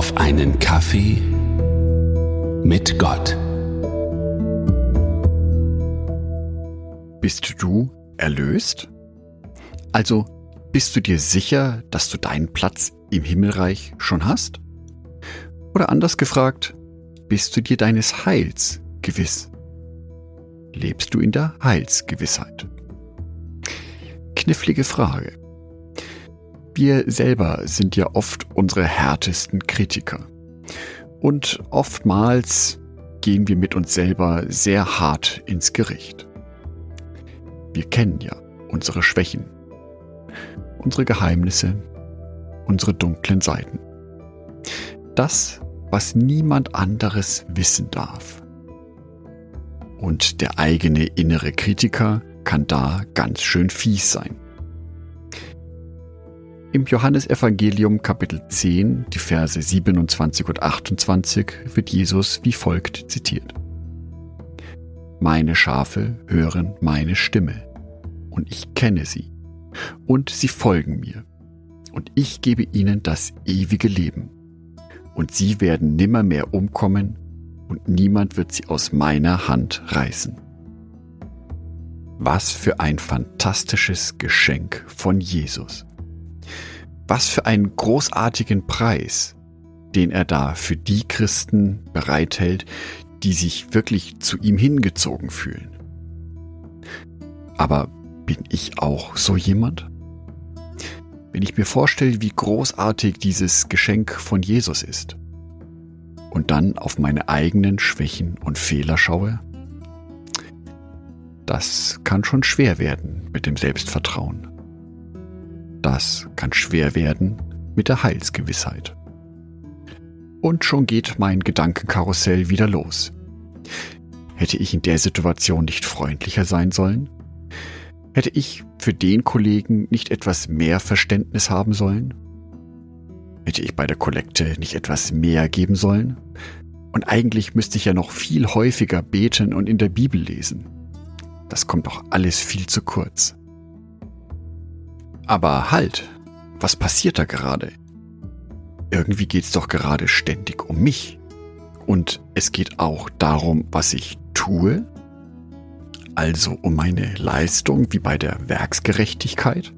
auf einen Kaffee mit Gott. Bist du erlöst? Also bist du dir sicher, dass du deinen Platz im Himmelreich schon hast? Oder anders gefragt, bist du dir deines Heils gewiss? Lebst du in der Heilsgewissheit? Knifflige Frage. Wir selber sind ja oft unsere härtesten Kritiker. Und oftmals gehen wir mit uns selber sehr hart ins Gericht. Wir kennen ja unsere Schwächen, unsere Geheimnisse, unsere dunklen Seiten. Das, was niemand anderes wissen darf. Und der eigene innere Kritiker kann da ganz schön fies sein. Im Johannesevangelium Kapitel 10, die Verse 27 und 28 wird Jesus wie folgt zitiert. Meine Schafe hören meine Stimme, und ich kenne sie, und sie folgen mir, und ich gebe ihnen das ewige Leben, und sie werden nimmermehr umkommen, und niemand wird sie aus meiner Hand reißen. Was für ein fantastisches Geschenk von Jesus. Was für einen großartigen Preis, den er da für die Christen bereithält, die sich wirklich zu ihm hingezogen fühlen. Aber bin ich auch so jemand? Wenn ich mir vorstelle, wie großartig dieses Geschenk von Jesus ist und dann auf meine eigenen Schwächen und Fehler schaue, das kann schon schwer werden mit dem Selbstvertrauen. Das kann schwer werden mit der Heilsgewissheit. Und schon geht mein Gedankenkarussell wieder los. Hätte ich in der Situation nicht freundlicher sein sollen? Hätte ich für den Kollegen nicht etwas mehr Verständnis haben sollen? Hätte ich bei der Kollekte nicht etwas mehr geben sollen? Und eigentlich müsste ich ja noch viel häufiger beten und in der Bibel lesen. Das kommt doch alles viel zu kurz. Aber halt, was passiert da gerade? Irgendwie geht's doch gerade ständig um mich. Und es geht auch darum, was ich tue. Also um meine Leistung wie bei der Werksgerechtigkeit.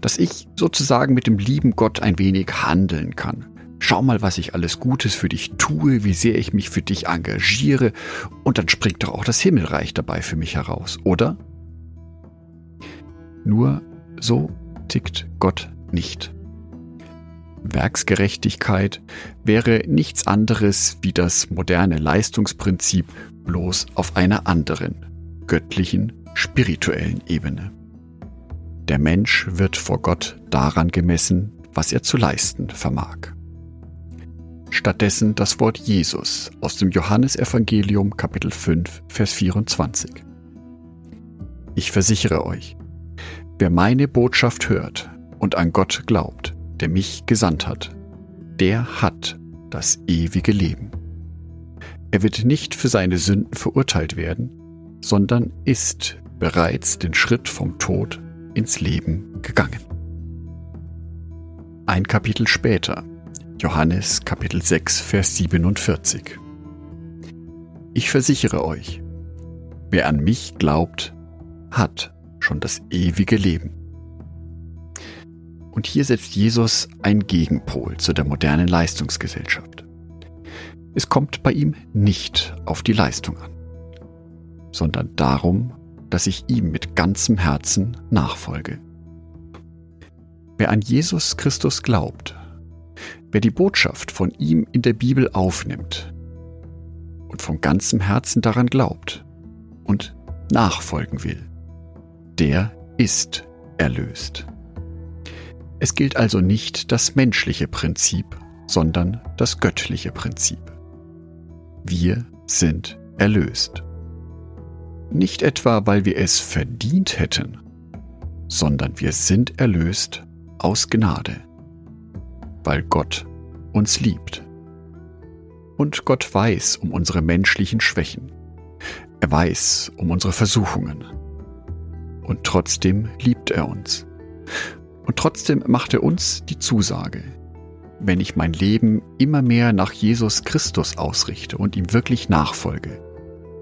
Dass ich sozusagen mit dem lieben Gott ein wenig handeln kann. Schau mal, was ich alles Gutes für dich tue, wie sehr ich mich für dich engagiere. Und dann springt doch auch das Himmelreich dabei für mich heraus, oder? Nur so tickt Gott nicht. Werksgerechtigkeit wäre nichts anderes wie das moderne Leistungsprinzip bloß auf einer anderen, göttlichen, spirituellen Ebene. Der Mensch wird vor Gott daran gemessen, was er zu leisten vermag. Stattdessen das Wort Jesus aus dem Johannesevangelium Kapitel 5, Vers 24. Ich versichere euch, Wer meine Botschaft hört und an Gott glaubt, der mich gesandt hat, der hat das ewige Leben. Er wird nicht für seine Sünden verurteilt werden, sondern ist bereits den Schritt vom Tod ins Leben gegangen. Ein Kapitel später, Johannes Kapitel 6, Vers 47. Ich versichere euch, wer an mich glaubt, hat schon das ewige Leben. Und hier setzt Jesus einen Gegenpol zu der modernen Leistungsgesellschaft. Es kommt bei ihm nicht auf die Leistung an, sondern darum, dass ich ihm mit ganzem Herzen nachfolge. Wer an Jesus Christus glaubt, wer die Botschaft von ihm in der Bibel aufnimmt und von ganzem Herzen daran glaubt und nachfolgen will, der ist erlöst. Es gilt also nicht das menschliche Prinzip, sondern das göttliche Prinzip. Wir sind erlöst. Nicht etwa, weil wir es verdient hätten, sondern wir sind erlöst aus Gnade, weil Gott uns liebt. Und Gott weiß um unsere menschlichen Schwächen. Er weiß um unsere Versuchungen. Und trotzdem liebt er uns. Und trotzdem macht er uns die Zusage. wenn ich mein Leben immer mehr nach Jesus Christus ausrichte und ihm wirklich nachfolge,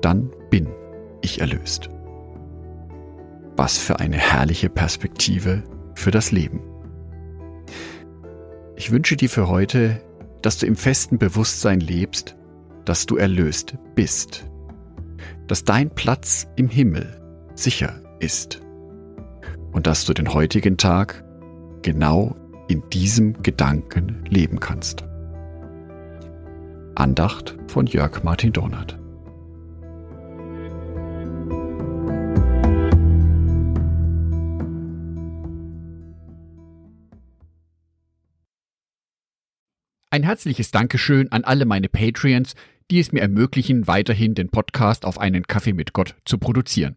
dann bin ich erlöst. Was für eine herrliche Perspektive für das Leben. Ich wünsche dir für heute, dass du im festen Bewusstsein lebst, dass du erlöst bist, dass dein Platz im Himmel sicher ist und dass du den heutigen Tag genau in diesem Gedanken leben kannst. Andacht von Jörg Martin Donat. Ein herzliches Dankeschön an alle meine Patreons, die es mir ermöglichen, weiterhin den Podcast auf einen Kaffee mit Gott zu produzieren.